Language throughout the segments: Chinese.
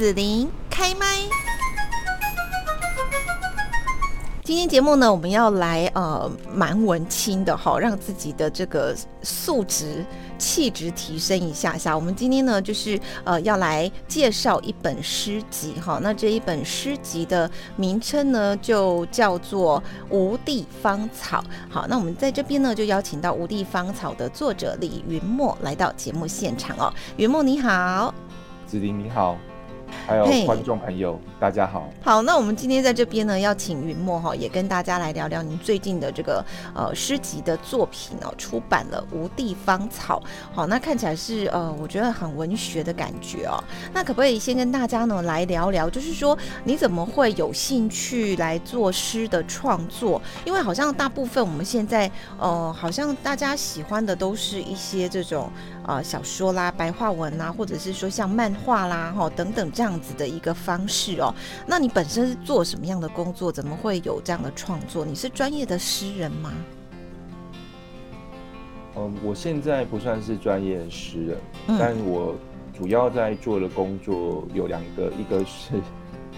子琳开麦。今天节目呢，我们要来呃蛮文青的哈，让自己的这个素质、气质提升一下下。我们今天呢，就是呃要来介绍一本诗集哈。那这一本诗集的名称呢，就叫做《无地芳草》。好，那我们在这边呢，就邀请到《无地芳草》的作者李云墨来到节目现场哦。云墨你好，子林你好。还有观众朋友，大家好。好，那我们今天在这边呢，要请云墨哈，也跟大家来聊聊您最近的这个呃诗集的作品哦，出版了《无地芳草》。好，那看起来是呃，我觉得很文学的感觉哦。那可不可以先跟大家呢来聊聊，就是说你怎么会有兴趣来做诗的创作？因为好像大部分我们现在呃，好像大家喜欢的都是一些这种。啊，小说啦、白话文啦，或者是说像漫画啦、哈等等这样子的一个方式哦。那你本身是做什么样的工作？怎么会有这样的创作？你是专业的诗人吗？嗯，我现在不算是专业诗人，但我主要在做的工作有两个，一个是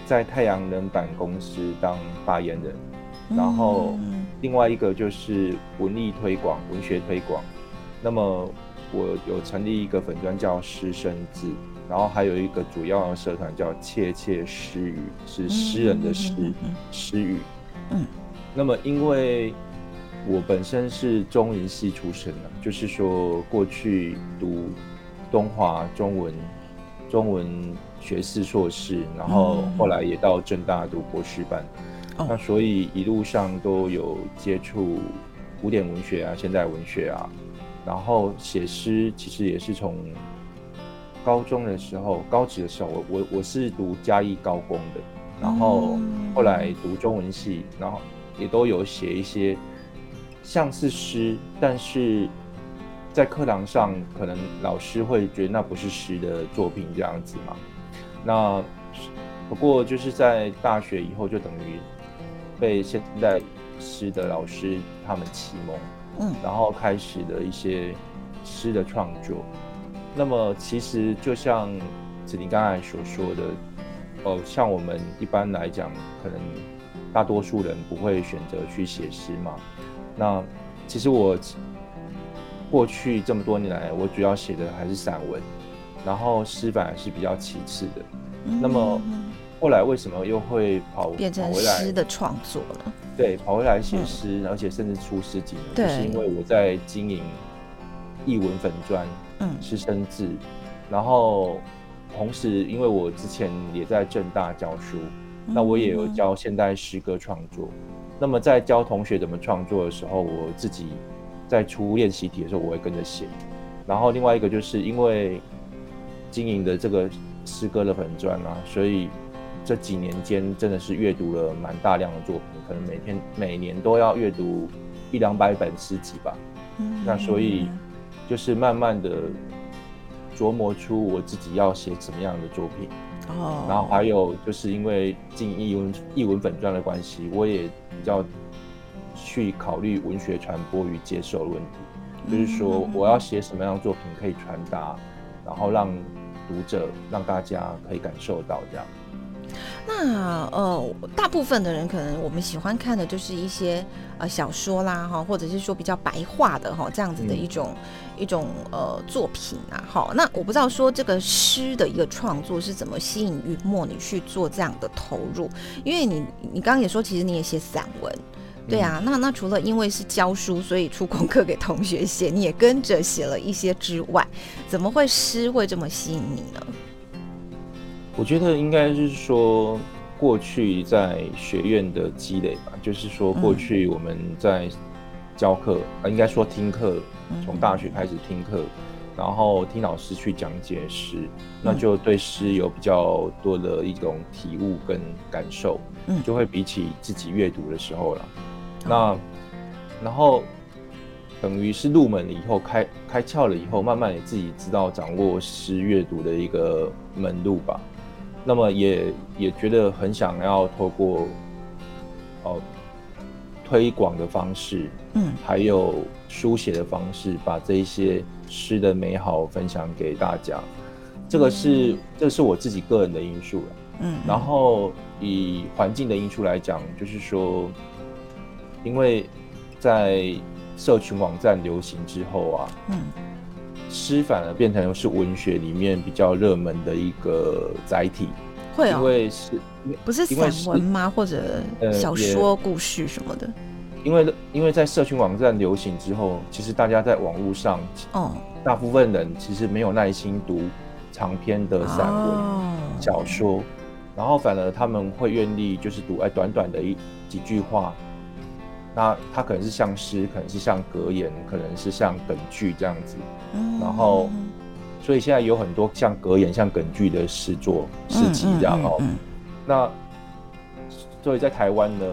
在太阳能板公司当发言人，然后另外一个就是文艺推广、文学推广。那么我有成立一个粉专叫师生字，然后还有一个主要的社团叫窃窃诗语，是诗人的诗诗语。嗯，那么因为我本身是中文系出身的，就是说过去读东华中文中文学士硕士，然后后来也到正大读博士班，那所以一路上都有接触古典文学啊、现代文学啊。然后写诗其实也是从高中的时候，高职的时候，我我我是读嘉义高工的，然后后来读中文系，然后也都有写一些像是诗，但是在课堂上可能老师会觉得那不是诗的作品这样子嘛。那不过就是在大学以后，就等于被现在诗的老师他们启蒙。嗯，然后开始的一些诗的创作。那么其实就像子宁刚才所说的，哦，像我们一般来讲，可能大多数人不会选择去写诗嘛。那其实我过去这么多年来，我主要写的还是散文，然后诗反而是比较其次的。那么后来为什么又会跑变成诗的创作了？对，跑回来写诗，而且甚至出诗集，就是因为我在经营译文粉砖，嗯，是生字，然后同时因为我之前也在正大教书，那我也有教现代诗歌创作。那么在教同学怎么创作的时候，我自己在出练习题的时候，我会跟着写。然后另外一个就是因为经营的这个诗歌的粉砖啊，所以。这几年间真的是阅读了蛮大量的作品，可能每天每年都要阅读一两百本诗集吧。嗯，那所以就是慢慢的琢磨出我自己要写什么样的作品。哦，然后还有就是因为进译文译文粉传的关系，我也比较去考虑文学传播与接受的问题，就是说我要写什么样的作品可以传达，然后让读者让大家可以感受到这样。那呃，大部分的人可能我们喜欢看的就是一些呃小说啦哈，或者是说比较白话的哈这样子的一种一种呃作品啊哈。那我不知道说这个诗的一个创作是怎么吸引于墨你去做这样的投入，因为你你刚刚也说其实你也写散文，对啊。那那除了因为是教书所以出功课给同学写，你也跟着写了一些之外，怎么会诗会这么吸引你呢？我觉得应该是说，过去在学院的积累吧，就是说过去我们在教课，啊，应该说听课，从大学开始听课，然后听老师去讲解诗，那就对诗有比较多的一种体悟跟感受，嗯，就会比起自己阅读的时候了。那然后等于是入门了以后，开开窍了以后，慢慢也自己知道掌握诗阅读的一个门路吧。那么也也觉得很想要透过哦推广的方式，嗯，还有书写的方式，把这一些诗的美好分享给大家。这个是这是我自己个人的因素了。嗯，然后以环境的因素来讲，就是说，因为在社群网站流行之后啊，嗯，诗反而变成是文学里面比较热门的一个载体。会因为是不是散文吗？或者小说、故事什么的？因为因为在社群网站流行之后，其实大家在网络上，哦，大部分人其实没有耐心读长篇的散文、小说，然后反而他们会愿意就是读哎短短的一几句话，那它可能是像诗，可能是像格言，可能是像梗句这样子，然后所以现在有很多像格言、像梗句的诗作诗集这样哦，那所以在台湾呢。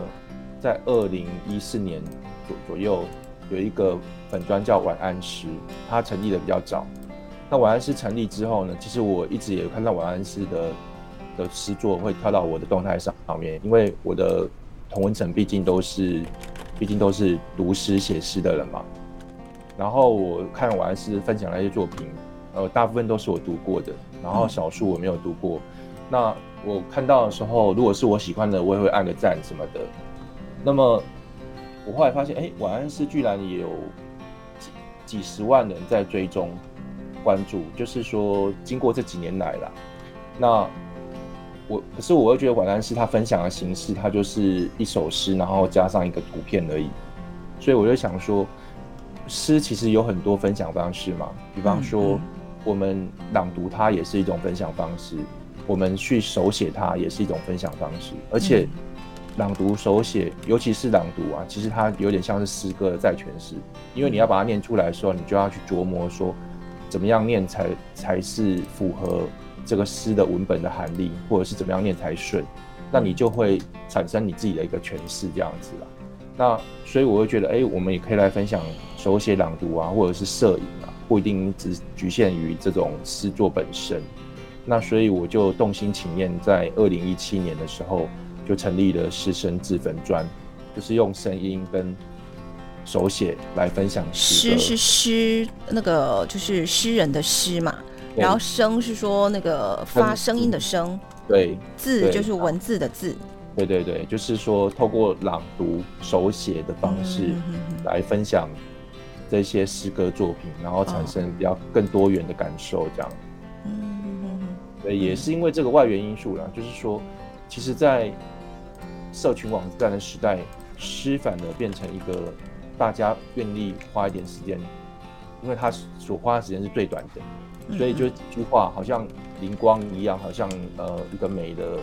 在二零一四年左左右，有一个粉专叫晚安诗，它成立的比较早。那晚安诗成立之后呢，其实我一直也有看到晚安诗的的诗作会跳到我的动态上上面，因为我的同文层毕竟都是，毕竟都是读诗写诗的人嘛。然后我看晚安诗分享那些作品，呃，大部分都是我读过的，然后少数我没有读过。那我看到的时候，如果是我喜欢的，我也会按个赞什么的。那么，我后来发现，哎，晚安诗居然也有几几十万人在追踪、关注。就是说，经过这几年来了，那我可是我又觉得晚安诗它分享的形式，它就是一首诗，然后加上一个图片而已。所以我就想说，诗其实有很多分享方式嘛。比方说，我们朗读它也是一种分享方式，我们去手写它也是一种分享方式，而且。朗读手写，尤其是朗读啊，其实它有点像是诗歌的再诠释，因为你要把它念出来的时候，你就要去琢磨说，怎么样念才才是符合这个诗的文本的含义，或者是怎么样念才顺，那你就会产生你自己的一个诠释这样子了。那所以我会觉得，哎，我们也可以来分享手写朗读啊，或者是摄影啊，不一定只局限于这种诗作本身。那所以我就动心情念，在二零一七年的时候。就成立了诗生自粉专，就是用声音跟手写来分享诗。诗是诗，那个就是诗人的诗嘛。然后声是说那个发声音的声。对。字就是文字的字。对对对，就是说透过朗读手写的方式来分享这些诗歌作品，然后产生比较更多元的感受，这样。嗯。对，也是因为这个外源因素啦，就是说，其实，在社群网站的时代，诗反而变成一个大家愿意花一点时间，因为他所花的时间是最短的，所以就几句话，好像灵光一样，好像呃一个美的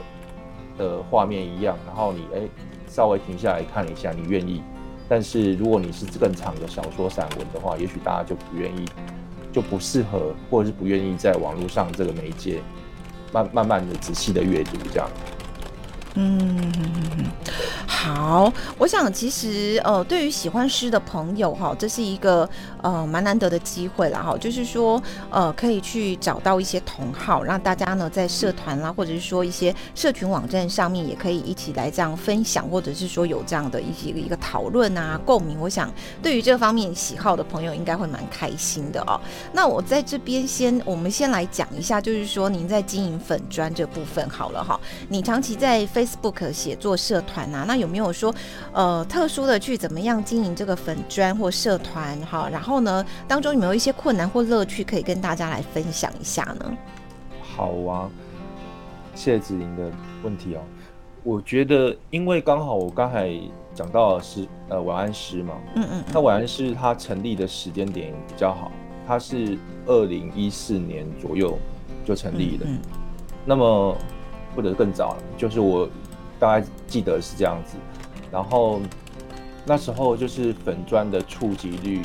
的画面一样，然后你哎稍微停下来看一下，你愿意。但是如果你是更长的小说散文的话，也许大家就不愿意，就不适合，或者是不愿意在网络上这个媒介慢慢慢的仔细的阅读这样。嗯，好，我想其实呃，对于喜欢诗的朋友哈，这是一个呃蛮难得的机会啦哈，就是说呃可以去找到一些同好，让大家呢在社团啦，或者是说一些社群网站上面也可以一起来这样分享，或者是说有这样的一些一个讨论啊共鸣。我想对于这方面喜好的朋友应该会蛮开心的哦。那我在这边先，我们先来讲一下，就是说您在经营粉砖这部分好了哈，你长期在 Facebook 写作社团啊，那有没有说呃特殊的去怎么样经营这个粉砖或社团哈？然后呢，当中有没有一些困难或乐趣可以跟大家来分享一下呢？好啊，谢子莹的问题哦，我觉得因为刚好我刚才讲到是呃晚安师嘛，嗯嗯，那晚安师它成立的时间点比较好，它是二零一四年左右就成立的，那么或者更早了，就是我。大概记得是这样子，然后那时候就是粉砖的触及率、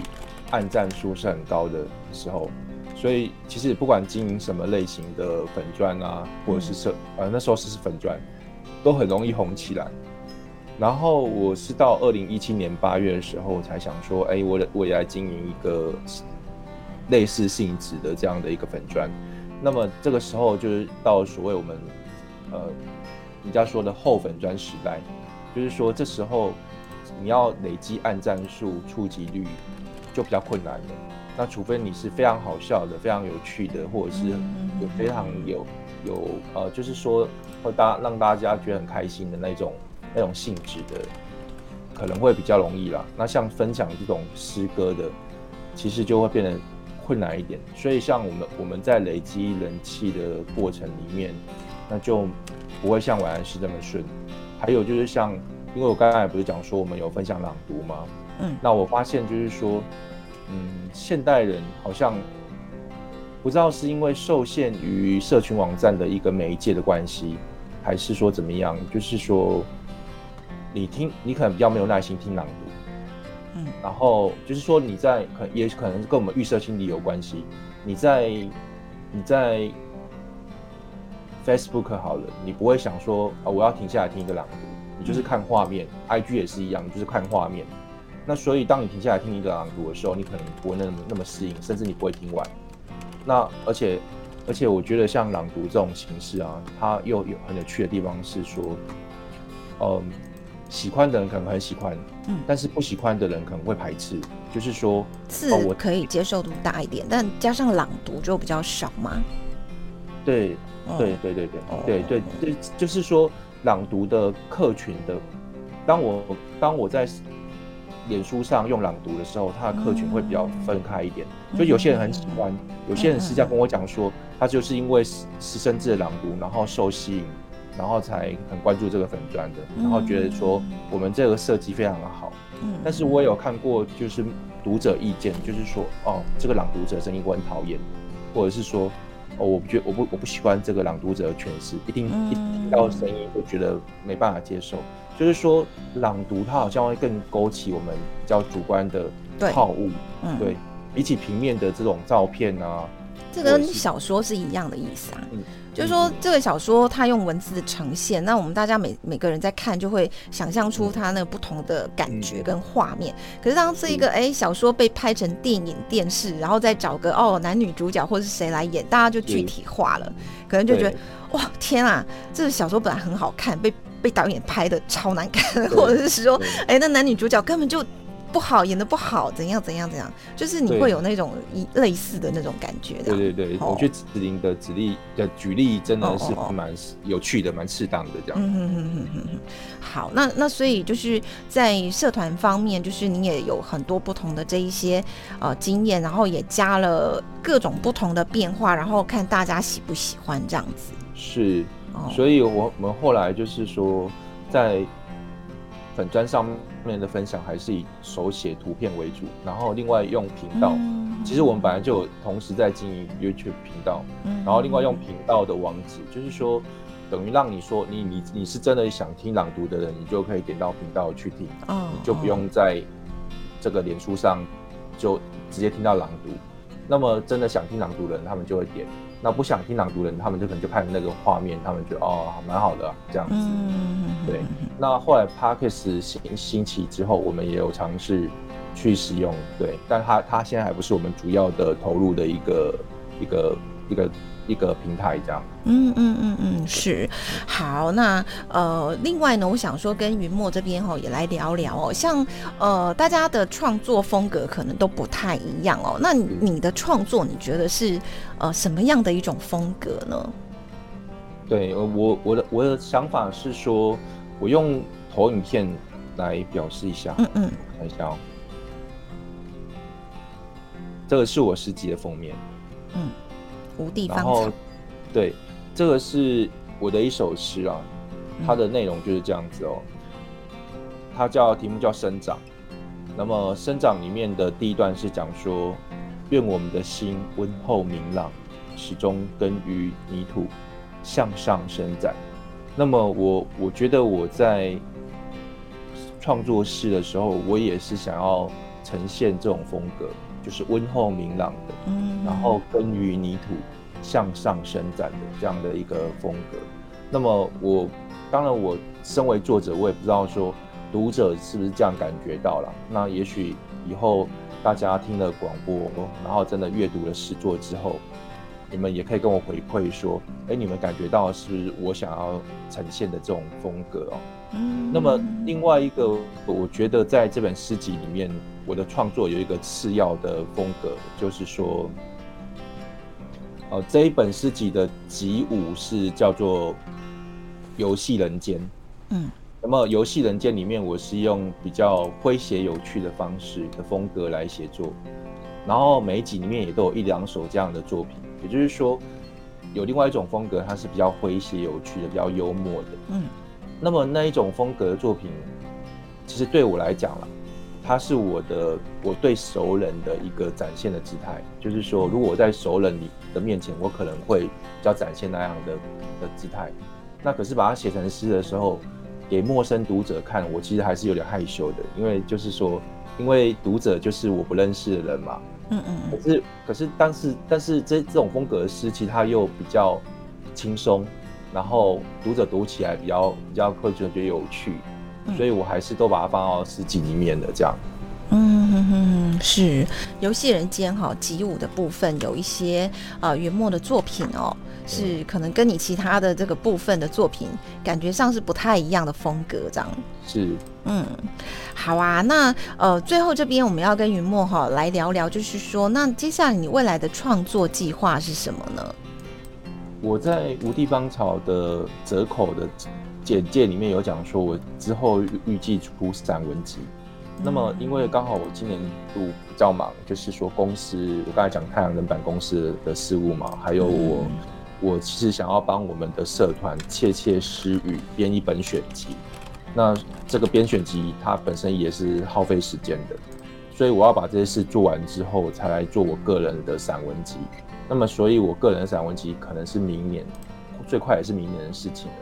按赞数是很高的时候，所以其实不管经营什么类型的粉砖啊，或者是社，呃那时候是粉砖，都很容易红起来。然后我是到二零一七年八月的时候才想说，哎，我我也来经营一个类似性质的这样的一个粉砖。那么这个时候就是到所谓我们呃。人家说的后粉砖时代，就是说这时候你要累积按赞数、触及率就比较困难了。那除非你是非常好笑的、非常有趣的，或者是有非常有有呃，就是说会大让大家觉得很开心的那种那种性质的，可能会比较容易啦。那像分享这种诗歌的，其实就会变得困难一点。所以像我们我们在累积人气的过程里面，那就不会像晚安诗这么顺。还有就是像，因为我刚才不是讲说我们有分享朗读吗？嗯，那我发现就是说。嗯，现代人好像不知道是因为受限于社群网站的一个媒介的关系，还是说怎么样？就是说，你听，你可能比较没有耐心听朗读，嗯，然后就是说你在可也可能跟我们预设心理有关系。你在你在 Facebook 好了，你不会想说啊，我要停下来听一个朗读，你就是看画面。IG 也是一样，就是看画面。那所以，当你停下来听一个朗读的时候，你可能不会那么那么适应，甚至你不会听完。那而且而且，我觉得像朗读这种形式啊，它又有很有趣的地方是说，嗯，喜欢的人可能很喜欢，嗯，但是不喜欢的人可能会排斥。就是说，字我可以接受度大一点，但加上朗读就比较少吗？对对对对对对对对，就是说朗读的客群的，当我当我在。脸书上用朗读的时候，他的客群会比较分开一点，就有些人很喜欢，有些人私下跟我讲说，他就是因为私私生字的朗读，然后受吸引，然后才很关注这个粉砖的，然后觉得说我们这个设计非常的好。嗯，但是我也有看过，就是读者意见，就是说，哦，这个朗读者声音我很讨厌，或者是说，哦，我不觉我不我不喜欢这个朗读者的诠释，一定一听到声音就觉得没办法接受。就是说，朗读它好像会更勾起我们比较主观的好恶，嗯，对，比起平面的这种照片啊，这跟小说是一样的意思啊。嗯，就是说这个小说它用文字的呈现，那我们大家每每个人在看就会想象出它那不同的感觉跟画面。可是当这一个哎小说被拍成电影电视，然后再找个哦男女主角或者是谁来演，大家就具体化了，可能就觉得哇天啊，这个小说本来很好看，被。被导演拍的超难看，或者是说，哎，那男女主角根本就不好，演的不好，怎样怎样怎样，就是你会有那种一类似的那种感觉。对对对，我觉得子林的举例的举例真的是蛮有趣的，蛮适当的这样。嗯嗯嗯嗯嗯。好，那那所以就是在社团方面，就是你也有很多不同的这一些呃经验，然后也加了各种不同的变化，然后看大家喜不喜欢这样子。是。所以，我我们后来就是说，在粉砖上面的分享还是以手写图片为主，然后另外用频道。其实我们本来就有同时在经营 YouTube 频道，然后另外用频道的网址，就是说等于让你说你你你是真的想听朗读的人，你就可以点到频道去听，你就不用在这个脸书上就直接听到朗读。那么真的想听朗读的人，他们就会点。那不想听朗读人，他们就可能就看那个画面，他们觉得哦，蛮好的这样子。对。那后来 Parkes 兴兴起之后，我们也有尝试去使用，对。但它它现在还不是我们主要的投入的一个一个一个。一个平台这样，嗯嗯嗯嗯，是好。那呃，另外呢，我想说跟云墨这边哈也来聊聊哦。像呃，大家的创作风格可能都不太一样哦。那你的创作，你觉得是呃什么样的一种风格呢？对，我我的我的想法是说，我用投影片来表示一下。嗯嗯，看一下哦，这个是我十集的封面。嗯。无地方草，对，这个是我的一首诗啊，它的内容就是这样子哦。它叫题目叫生长，那么生长里面的第一段是讲说，愿我们的心温厚明朗，始终根于泥土，向上伸展。那么我我觉得我在创作诗的时候，我也是想要呈现这种风格。就是温厚明朗的，嗯，然后根于泥土向上伸展的这样的一个风格。那么我当然我身为作者，我也不知道说读者是不是这样感觉到了。那也许以后大家听了广播，然后真的阅读了诗作之后，你们也可以跟我回馈说，哎，你们感觉到是我想要呈现的这种风格哦。嗯。那么另外一个，我觉得在这本诗集里面，我的创作有一个次要的风格，就是说，呃，这一本诗集的集五是叫做《游戏人间》。嗯。那么《游戏人间》里面，我是用比较诙谐有趣的方式的风格来写作，然后每一集里面也都有一两首这样的作品。也就是说，有另外一种风格，它是比较诙谐有趣的，比较幽默的。嗯。那么那一种风格的作品，其实对我来讲啦，它是我的我对熟人的一个展现的姿态。就是说，如果我在熟人里的面前，我可能会比较展现那样的的姿态。那可是把它写成诗的时候。给陌生读者看，我其实还是有点害羞的，因为就是说，因为读者就是我不认识的人嘛。嗯嗯。可是，可是，但是，但是这这种风格的诗，其实它又比较轻松，然后读者读起来比较比较会觉得有趣，所以我还是都把它放到诗集里面的这样。嗯哼哼，是游戏人间哈，集五的部分有一些啊元末的作品哦。是可能跟你其他的这个部分的作品感觉上是不太一样的风格，这样是嗯，好啊，那呃最后这边我们要跟云墨哈来聊聊，就是说那接下来你未来的创作计划是什么呢？我在无地芳草的折口的简介里面有讲说，我之后预计出散文集。那么因为刚好我今年度比较忙，就是说公司我刚才讲太阳能板公司的事务嘛，还有我。我其实想要帮我们的社团窃窃私语编一本选集，那这个编选集它本身也是耗费时间的，所以我要把这些事做完之后，才来做我个人的散文集。那么，所以我个人的散文集可能是明年，最快也是明年的事情了。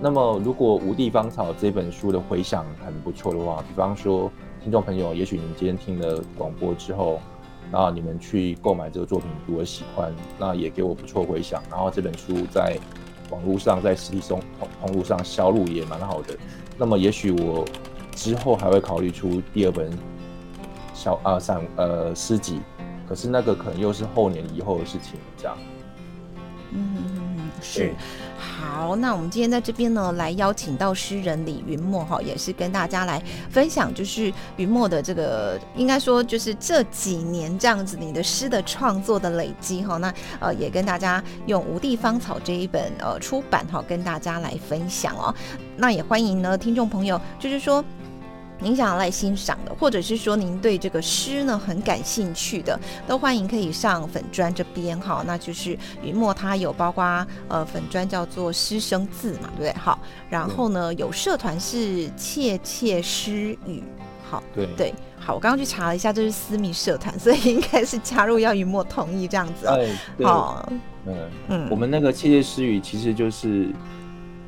那么，如果《无地芳草》这本书的回响很不错的话，比方说听众朋友，也许你们今天听了广播之后。那你们去购买这个作品，如果喜欢，那也给我不错回响。然后这本书在网络上，在实体通通路上销路也蛮好的。那么也许我之后还会考虑出第二本小啊散呃诗集，可是那个可能又是后年以后的事情，这样。嗯，是。好，那我们今天在这边呢，来邀请到诗人李云墨哈，也是跟大家来分享，就是云墨的这个，应该说就是这几年这样子你的诗的创作的累积哈，那呃也跟大家用《无地芳草》这一本呃出版哈，跟大家来分享哦。那也欢迎呢听众朋友，就是说。您想要来欣赏的，或者是说您对这个诗呢很感兴趣的，都欢迎可以上粉砖这边哈，那就是云墨他有包括呃粉砖叫做诗生字嘛，对不对？好，然后呢有社团是窃窃诗语，好，对对，好，我刚刚去查了一下，这是私密社团，所以应该是加入要云墨同意这样子，哎，好，嗯嗯，我们那个窃窃私语其实就是。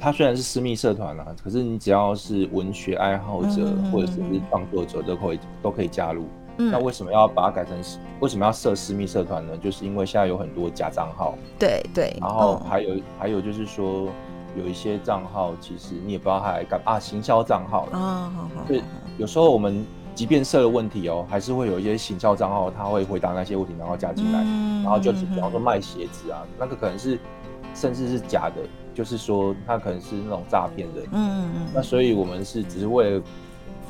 它虽然是私密社团啦，可是你只要是文学爱好者或者是创作者都可以都可以加入。那为什么要把它改成为什么要设私密社团呢？就是因为现在有很多假账号。对对。然后还有还有就是说，有一些账号其实你也不知道他来干啊，行销账号。啊，好好。对，有时候我们即便设了问题哦，还是会有一些行销账号他会回答那些问题，然后加进来，然后就是比方说卖鞋子啊，那个可能是甚至是假的。就是说，他可能是那种诈骗的，嗯嗯嗯。那所以我们是只是为了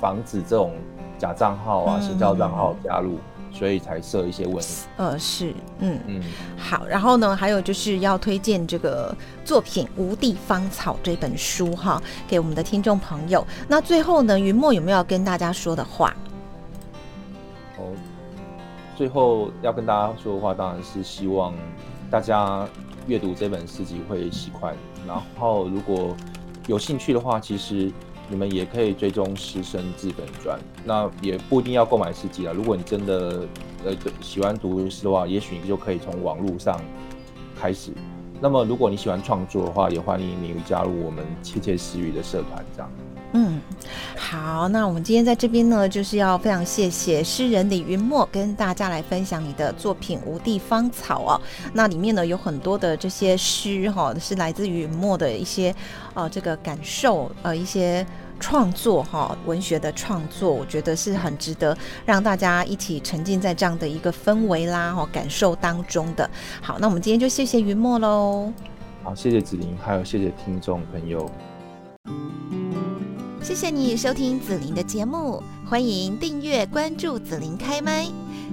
防止这种假账号啊、新造账号加入，所以才设一些问题。呃，是，嗯嗯。好，然后呢，还有就是要推荐这个作品《无地芳草》这本书哈，给我们的听众朋友。那最后呢，云墨有没有要跟大家说的话？哦，最后要跟大家说的话，当然是希望大家阅读这本诗集会喜欢。然后，如果有兴趣的话，其实你们也可以追踪师生自本专。那也不一定要购买诗集啊。如果你真的呃喜欢读诗的话，也许你就可以从网络上开始。那么，如果你喜欢创作的话，也欢迎你加入我们窃窃私语的社团，这样。嗯，好，那我们今天在这边呢，就是要非常谢谢诗人李云墨跟大家来分享你的作品《无地芳草》哦。那里面呢有很多的这些诗哈，是来自于云墨的一些呃这个感受呃一些创作哈，文学的创作，我觉得是很值得让大家一起沉浸在这样的一个氛围啦哈感受当中的。好，那我们今天就谢谢云墨喽。好，谢谢子琳，还有谢谢听众朋友。谢谢你收听紫琳的节目，欢迎订阅关注紫琳开麦。